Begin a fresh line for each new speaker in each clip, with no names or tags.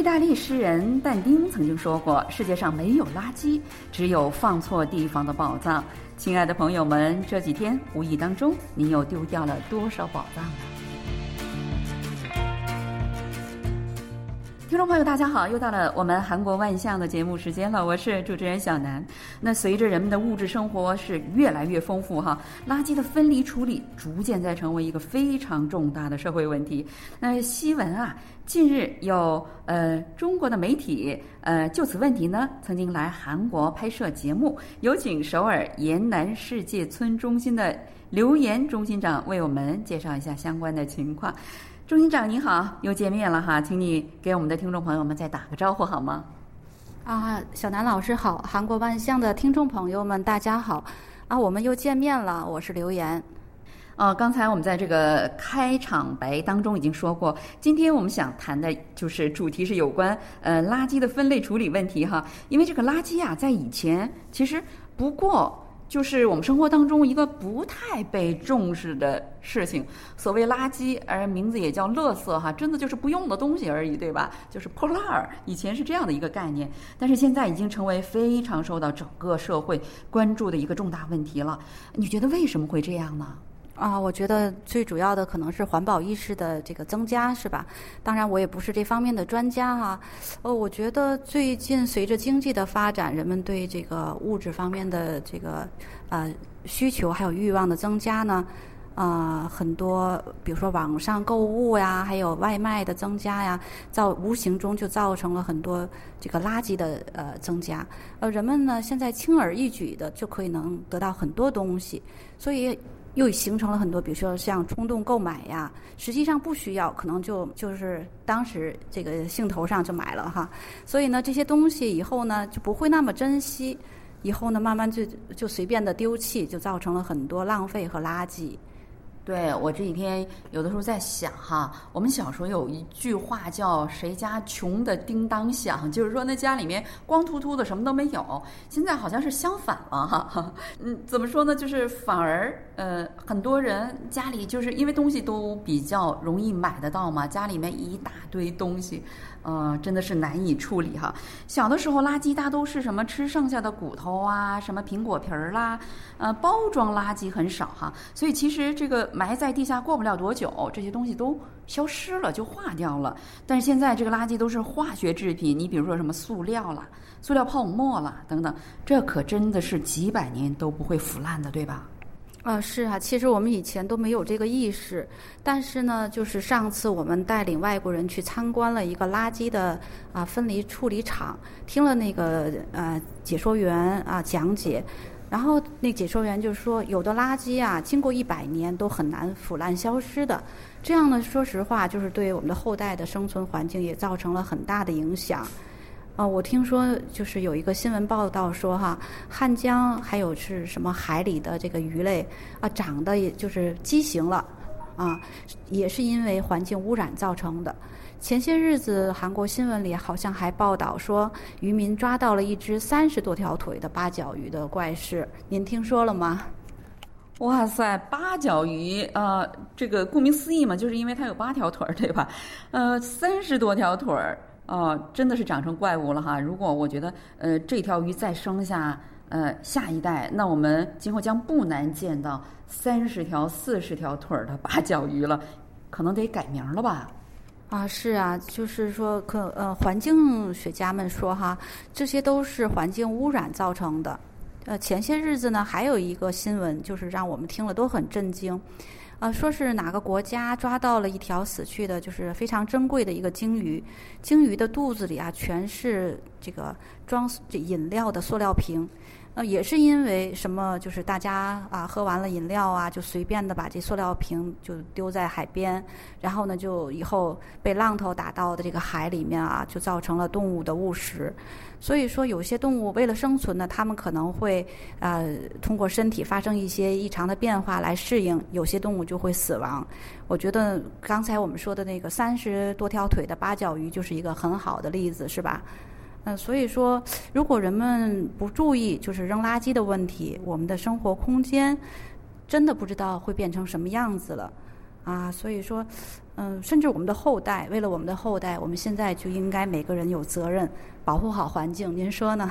意大利诗人但丁曾经说过：“世界上没有垃圾，只有放错地方的宝藏。”亲爱的朋友们，这几天无意当中，您又丢掉了多少宝藏呢？听众朋友，大家好，又到了我们韩国万象的节目时间了，我是主持人小南。那随着人们的物质生活是越来越丰富哈，垃圾的分离处理逐渐在成为一个非常重大的社会问题。那新闻啊，近日有呃中国的媒体呃就此问题呢，曾经来韩国拍摄节目，有请首尔延南世界村中心的刘岩中心长为我们介绍一下相关的情况。钟心长您好，又见面了哈，请你给我们的听众朋友们再打个招呼好吗？
啊，小南老师好，韩国万象的听众朋友们大家好，啊，我们又见面了，我是刘岩。
啊，刚才我们在这个开场白当中已经说过，今天我们想谈的就是主题是有关呃垃圾的分类处理问题哈，因为这个垃圾啊，在以前其实不过。就是我们生活当中一个不太被重视的事情，所谓垃圾，而名字也叫乐色哈，真的就是不用的东西而已，对吧？就是破烂儿，以前是这样的一个概念，但是现在已经成为非常受到整个社会关注的一个重大问题了。你觉得为什么会这样呢？
啊，我觉得最主要的可能是环保意识的这个增加，是吧？当然，我也不是这方面的专家哈。哦，我觉得最近随着经济的发展，人们对这个物质方面的这个呃需求还有欲望的增加呢，啊，很多比如说网上购物呀，还有外卖的增加呀，造无形中就造成了很多这个垃圾的呃增加。呃，人们呢现在轻而易举的就可以能得到很多东西，所以。又形成了很多，比如说像冲动购买呀，实际上不需要，可能就就是当时这个兴头上就买了哈。所以呢，这些东西以后呢就不会那么珍惜，以后呢慢慢就就随便的丢弃，就造成了很多浪费和垃圾。
对我这几天有的时候在想哈，我们小时候有一句话叫“谁家穷的叮当响”，就是说那家里面光秃秃的什么都没有。现在好像是相反了哈，嗯，怎么说呢？就是反而呃，很多人家里就是因为东西都比较容易买得到嘛，家里面一大堆东西。呃，真的是难以处理哈。小的时候，垃圾大都是什么吃剩下的骨头啊，什么苹果皮儿啦，呃，包装垃圾很少哈。所以其实这个埋在地下过不了多久，这些东西都消失了，就化掉了。但是现在这个垃圾都是化学制品，你比如说什么塑料啦、塑料泡沫啦等等，这可真的是几百年都不会腐烂的，对吧？
啊，是啊，其实我们以前都没有这个意识，但是呢，就是上次我们带领外国人去参观了一个垃圾的啊分离处理厂，听了那个呃解说员啊讲解，然后那解说员就说，有的垃圾啊，经过一百年都很难腐烂消失的，这样呢，说实话，就是对我们的后代的生存环境也造成了很大的影响。啊，我听说就是有一个新闻报道说哈，汉江还有是什么海里的这个鱼类啊，长得也就是畸形了，啊，也是因为环境污染造成的。前些日子韩国新闻里好像还报道说，渔民抓到了一只三十多条腿的八角鱼的怪事，您听说了吗？
哇塞，八角鱼啊，这个顾名思义嘛，就是因为它有八条腿儿，对吧？呃，三十多条腿儿。哦，真的是长成怪物了哈！如果我觉得，呃，这条鱼再生下呃下一代，那我们今后将不难见到三十条、四十条腿儿的八角鱼了，可能得改名了吧？
啊，是啊，就是说，可呃，环境学家们说哈，这些都是环境污染造成的。呃，前些日子呢，还有一个新闻，就是让我们听了都很震惊。啊，说是哪个国家抓到了一条死去的，就是非常珍贵的一个鲸鱼，鲸鱼的肚子里啊全是这个装这饮料的塑料瓶。也是因为什么？就是大家啊，喝完了饮料啊，就随便的把这塑料瓶就丢在海边，然后呢，就以后被浪头打到的这个海里面啊，就造成了动物的误食。所以说，有些动物为了生存呢，它们可能会呃通过身体发生一些异常的变化来适应，有些动物就会死亡。我觉得刚才我们说的那个三十多条腿的八角鱼就是一个很好的例子，是吧？嗯，所以说，如果人们不注意就是扔垃圾的问题，我们的生活空间真的不知道会变成什么样子了。啊，所以说，嗯，甚至我们的后代，为了我们的后代，我们现在就应该每个人有责任保护好环境。您说呢？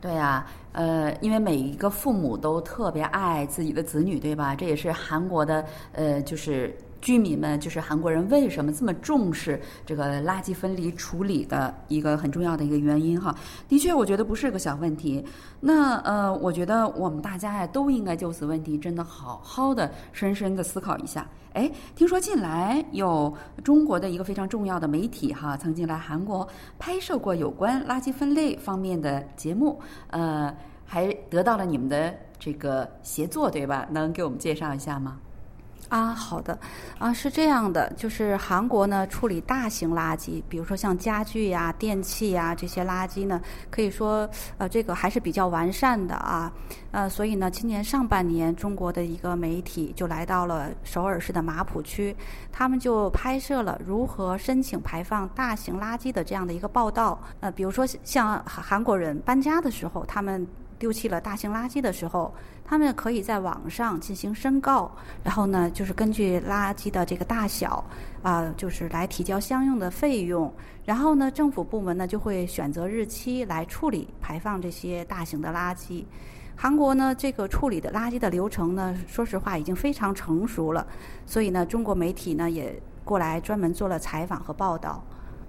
对呀，呃，因为每一个父母都特别爱自己的子女，对吧？这也是韩国的，呃，就是。居民们就是韩国人为什么这么重视这个垃圾分离处理的一个很重要的一个原因哈？的确，我觉得不是个小问题。那呃，我觉得我们大家呀都应该就此问题真的好好的、深深的思考一下。哎，听说近来有中国的一个非常重要的媒体哈，曾经来韩国拍摄过有关垃圾分类方面的节目，呃，还得到了你们的这个协作，对吧？能给我们介绍一下吗？
啊，好的，啊，是这样的，就是韩国呢处理大型垃圾，比如说像家具呀、电器呀这些垃圾呢，可以说呃这个还是比较完善的啊，呃，所以呢，今年上半年中国的一个媒体就来到了首尔市的马浦区，他们就拍摄了如何申请排放大型垃圾的这样的一个报道，呃，比如说像韩国人搬家的时候，他们。丢弃了大型垃圾的时候，他们可以在网上进行申告，然后呢，就是根据垃圾的这个大小，啊，就是来提交相应的费用，然后呢，政府部门呢就会选择日期来处理排放这些大型的垃圾。韩国呢，这个处理的垃圾的流程呢，说实话已经非常成熟了，所以呢，中国媒体呢也过来专门做了采访和报道。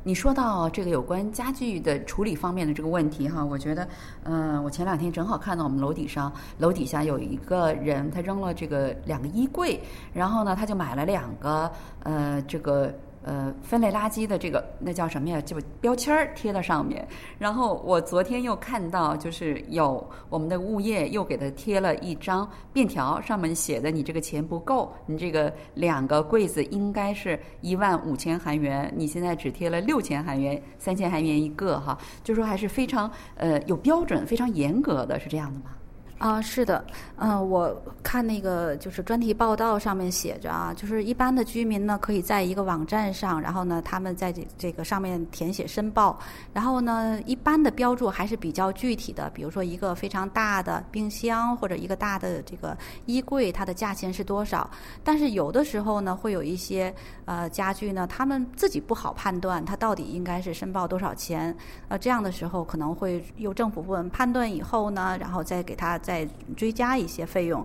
你说到这个有关家具的处理方面的这个问题哈，我觉得，嗯，我前两天正好看到我们楼底上楼底下有一个人，他扔了这个两个衣柜，然后呢，他就买了两个，呃，这个。呃，分类垃圾的这个那叫什么呀？就标签儿贴在上面。然后我昨天又看到，就是有我们的物业又给他贴了一张便条，上面写的：“你这个钱不够，你这个两个柜子应该是一万五千韩元，你现在只贴了六千韩元，三千韩元一个哈。”就说还是非常呃有标准、非常严格的，是这样的吗？
啊，是的，嗯，我看那个就是专题报道上面写着啊，就是一般的居民呢，可以在一个网站上，然后呢，他们在这这个上面填写申报，然后呢，一般的标注还是比较具体的，比如说一个非常大的冰箱或者一个大的这个衣柜，它的价钱是多少？但是有的时候呢，会有一些呃家具呢，他们自己不好判断它到底应该是申报多少钱，呃，这样的时候可能会由政府部门判断以后呢，然后再给他。再追加一些费用，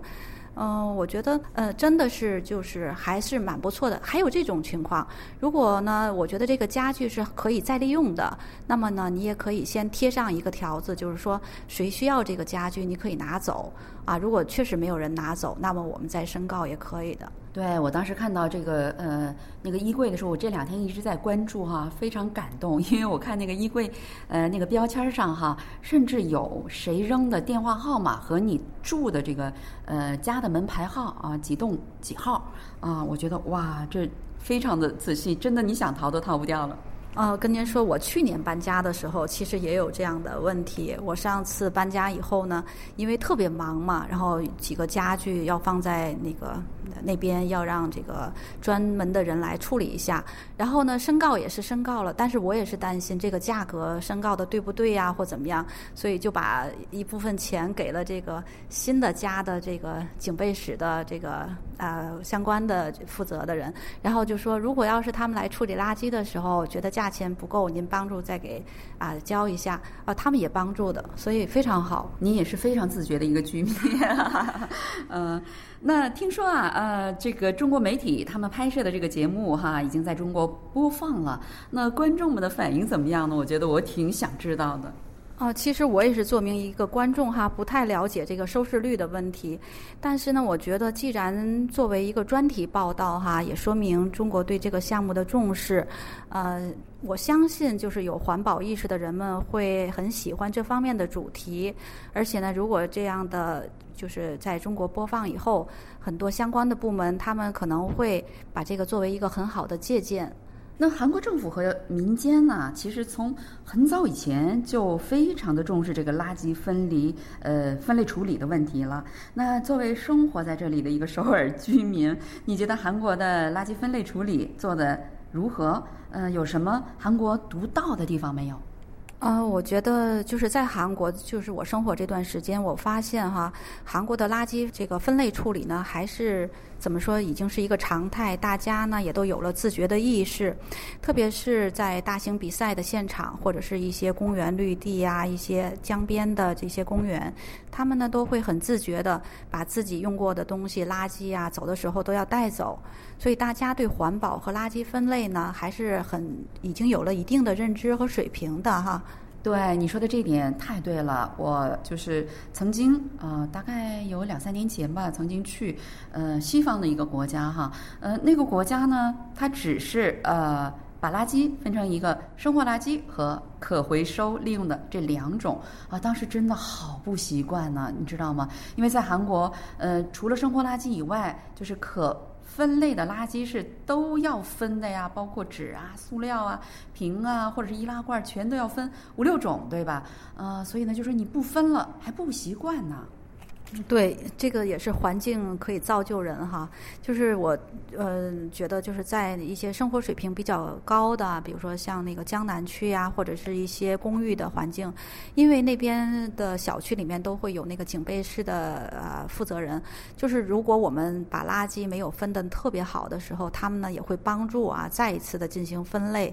嗯，我觉得呃，真的是就是还是蛮不错的。还有这种情况，如果呢，我觉得这个家具是可以再利用的，那么呢，你也可以先贴上一个条子，就是说谁需要这个家具，你可以拿走啊。如果确实没有人拿走，那么我们再申告也可以的。
对，我当时看到这个呃那个衣柜的时候，我这两天一直在关注哈，非常感动，因为我看那个衣柜，呃那个标签上哈，甚至有谁扔的电话号码和你住的这个呃家的门牌号啊，几栋几号啊，我觉得哇，这非常的仔细，真的你想逃都逃不掉了。
呃，跟您说，我去年搬家的时候，其实也有这样的问题。我上次搬家以后呢，因为特别忙嘛，然后几个家具要放在那个那边，要让这个专门的人来处理一下。然后呢，申告也是申告了，但是我也是担心这个价格申告的对不对呀，或怎么样，所以就把一部分钱给了这个新的家的这个警备室的这个呃相关的负责的人，然后就说，如果要是他们来处理垃圾的时候，觉得价钱不够，您帮助再给啊交一下啊，他们也帮助的，所以非常好。
您也是非常自觉的一个居民，嗯，那听说啊，呃，这个中国媒体他们拍摄的这个节目哈，已经在中国播放了，那观众们的反应怎么样呢？我觉得我挺想知道的。
哦，其实我也是作为一个观众哈，不太了解这个收视率的问题。但是呢，我觉得既然作为一个专题报道哈，也说明中国对这个项目的重视。呃，我相信就是有环保意识的人们会很喜欢这方面的主题。而且呢，如果这样的就是在中国播放以后，很多相关的部门他们可能会把这个作为一个很好的借鉴。
那韩国政府和民间呢，其实从很早以前就非常的重视这个垃圾分离、呃分类处理的问题了。那作为生活在这里的一个首尔居民，你觉得韩国的垃圾分类处理做的如何？呃，有什么韩国独到的地方没有？
呃，我觉得就是在韩国，就是我生活这段时间，我发现哈，韩国的垃圾这个分类处理呢，还是怎么说，已经是一个常态，大家呢也都有了自觉的意识，特别是在大型比赛的现场，或者是一些公园绿地呀、一些江边的这些公园，他们呢都会很自觉的把自己用过的东西、垃圾啊，走的时候都要带走，所以大家对环保和垃圾分类呢，还是很已经有了一定的认知和水平的哈。
对你说的这点太对了，我就是曾经呃，大概有两三年前吧，曾经去呃西方的一个国家哈，呃那个国家呢，它只是呃把垃圾分成一个生活垃圾和可回收利用的这两种啊，当时真的好不习惯呢，你知道吗？因为在韩国呃除了生活垃圾以外，就是可。分类的垃圾是都要分的呀，包括纸啊、塑料啊、瓶啊，或者是易拉罐，全都要分五六种，对吧？呃，所以呢，就说你不分了还不习惯呢。
对，这个也是环境可以造就人哈。就是我，呃，觉得就是在一些生活水平比较高的，比如说像那个江南区呀，或者是一些公寓的环境，因为那边的小区里面都会有那个警备室的呃负责人。就是如果我们把垃圾没有分得特别好的时候，他们呢也会帮助啊，再一次的进行分类。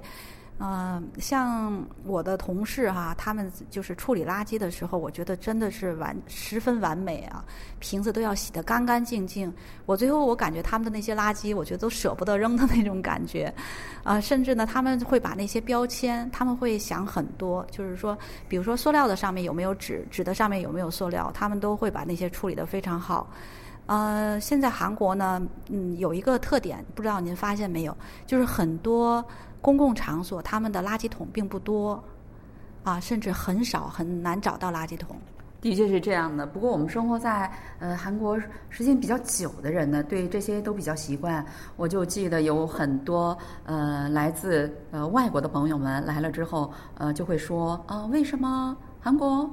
嗯，像我的同事哈，他们就是处理垃圾的时候，我觉得真的是完十分完美啊，瓶子都要洗得干干净净。我最后我感觉他们的那些垃圾，我觉得都舍不得扔的那种感觉，啊，甚至呢他们会把那些标签，他们会想很多，就是说，比如说塑料的上面有没有纸，纸的上面有没有塑料，他们都会把那些处理得非常好。呃，现在韩国呢，嗯，有一个特点，不知道您发现没有，就是很多。公共场所，他们的垃圾桶并不多，啊，甚至很少，很难找到垃圾桶。
的确是这样的。不过，我们生活在呃韩国时间比较久的人呢，对这些都比较习惯。我就记得有很多呃来自呃外国的朋友们来了之后，呃就会说啊，为什么韩国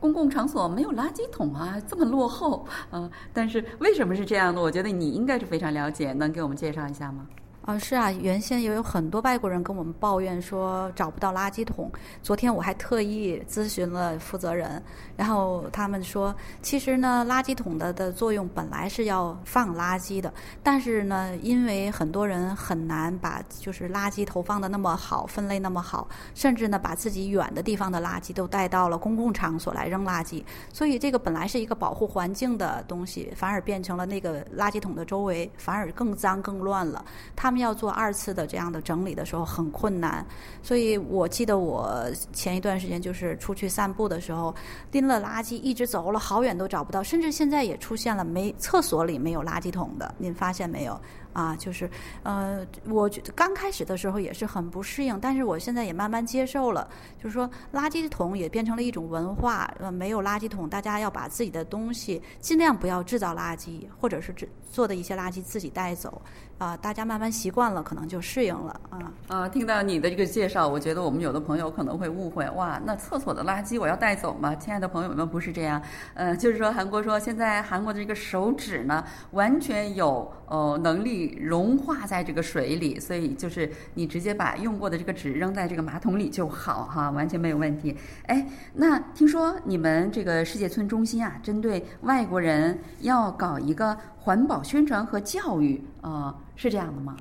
公共场所没有垃圾桶啊？这么落后啊！但是为什么是这样的？我觉得你应该是非常了解，能给我们介绍一下吗？
啊，是啊，原先也有很多外国人跟我们抱怨说找不到垃圾桶。昨天我还特意咨询了负责人，然后他们说，其实呢，垃圾桶的的作用本来是要放垃圾的，但是呢，因为很多人很难把就是垃圾投放的那么好，分类那么好，甚至呢，把自己远的地方的垃圾都带到了公共场所来扔垃圾，所以这个本来是一个保护环境的东西，反而变成了那个垃圾桶的周围反而更脏更乱了。他。他们要做二次的这样的整理的时候很困难，所以我记得我前一段时间就是出去散步的时候，拎了垃圾一直走了好远都找不到，甚至现在也出现了没厕所里没有垃圾桶的，您发现没有？啊，就是，呃，我觉刚开始的时候也是很不适应，但是我现在也慢慢接受了。就是说，垃圾桶也变成了一种文化。呃，没有垃圾桶，大家要把自己的东西尽量不要制造垃圾，或者是制做的一些垃圾自己带走。啊，大家慢慢习惯了，可能就适应了。啊
啊，听到你的这个介绍，我觉得我们有的朋友可能会误会，哇，那厕所的垃圾我要带走吗？亲爱的朋友们，不是这样。呃，就是说，韩国说现在韩国的这个手纸呢，完全有哦能力。融化在这个水里，所以就是你直接把用过的这个纸扔在这个马桶里就好哈，完全没有问题。哎，那听说你们这个世界村中心啊，针对外国人要搞一个环保宣传和教育，呃，是这样的吗？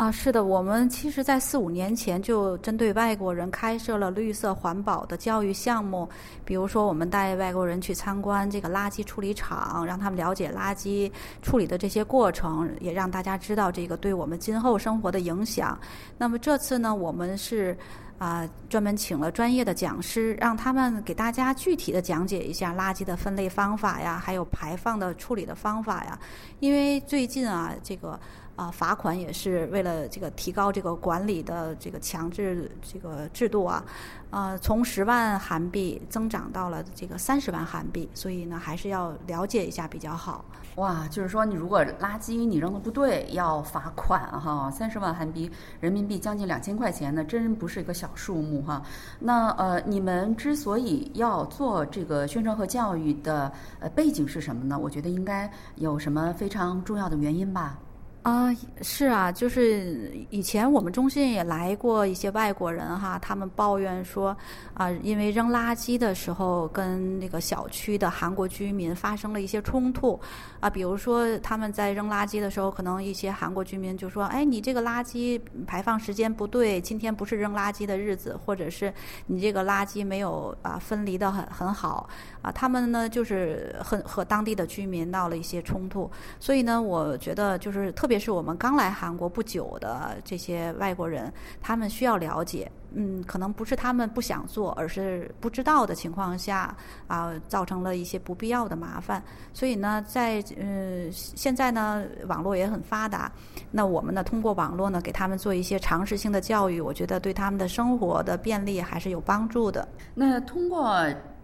啊，是的，我们其实，在四五年前就针对外国人开设了绿色环保的教育项目。比如说，我们带外国人去参观这个垃圾处理厂，让他们了解垃圾处理的这些过程，也让大家知道这个对我们今后生活的影响。那么这次呢，我们是啊，专门请了专业的讲师，让他们给大家具体的讲解一下垃圾的分类方法呀，还有排放的处理的方法呀。因为最近啊，这个。啊，罚款也是为了这个提高这个管理的这个强制这个制度啊，呃，从十万韩币增长到了这个三十万韩币，所以呢，还是要了解一下比较好。
哇，就是说你如果垃圾你扔的不对，要罚款哈，三十万韩币人民币将近两千块钱呢，真不是一个小数目哈。那呃，你们之所以要做这个宣传和教育的呃背景是什么呢？我觉得应该有什么非常重要的原因吧。
啊，是啊，就是以前我们中心也来过一些外国人哈，他们抱怨说啊，因为扔垃圾的时候跟那个小区的韩国居民发生了一些冲突啊，比如说他们在扔垃圾的时候，可能一些韩国居民就说，哎，你这个垃圾排放时间不对，今天不是扔垃圾的日子，或者是你这个垃圾没有啊分离的很很好啊，他们呢就是和和当地的居民闹了一些冲突，所以呢，我觉得就是特。特别是我们刚来韩国不久的这些外国人，他们需要了解，嗯，可能不是他们不想做，而是不知道的情况下啊，造成了一些不必要的麻烦。所以呢，在呃现在呢，网络也很发达，那我们呢通过网络呢给他们做一些常识性的教育，我觉得对他们的生活的便利还是有帮助的。
那通过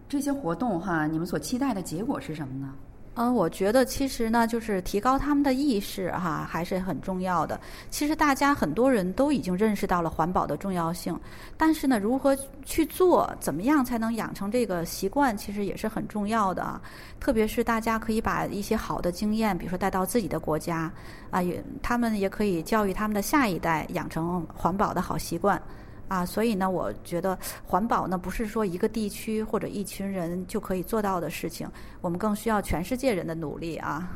这些活动哈，你们所期待的结果是什么呢？
嗯，我觉得其实呢，就是提高他们的意识哈，还是很重要的。其实大家很多人都已经认识到了环保的重要性，但是呢，如何去做，怎么样才能养成这个习惯，其实也是很重要的啊。特别是大家可以把一些好的经验，比如说带到自己的国家啊，也他们也可以教育他们的下一代养成环保的好习惯。啊，所以呢，我觉得环保呢不是说一个地区或者一群人就可以做到的事情，我们更需要全世界人的努力啊。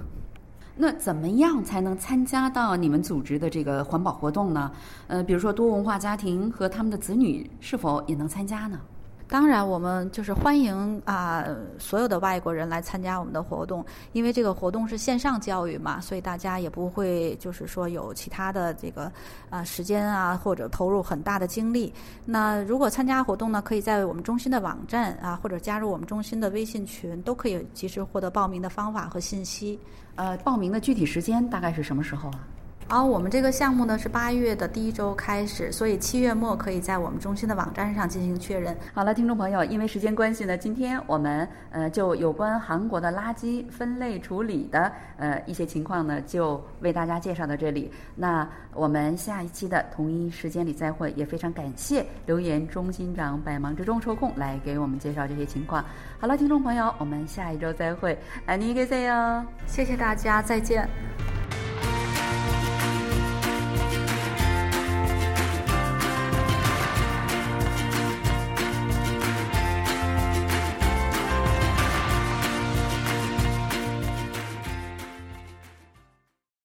那怎么样才能参加到你们组织的这个环保活动呢？呃，比如说多文化家庭和他们的子女是否也能参加呢？
当然，我们就是欢迎啊所有的外国人来参加我们的活动，因为这个活动是线上教育嘛，所以大家也不会就是说有其他的这个啊时间啊或者投入很大的精力。那如果参加活动呢，可以在我们中心的网站啊或者加入我们中心的微信群，都可以及时获得报名的方法和信息。
呃，报名的具体时间大概是什么时候啊？
好，我们这个项目呢是八月的第一周开始，所以七月末可以在我们中心的网站上进行确认。
好了，听众朋友，因为时间关系呢，今天我们呃就有关韩国的垃圾分类处理的呃一些情况呢，就为大家介绍到这里。那我们下一期的同一时间里再会，也非常感谢留言中心长百忙之中抽空来给我们介绍这些情况。好了，听众朋友，我们下一周再会，爱你给谁哟？
谢谢大家，再见。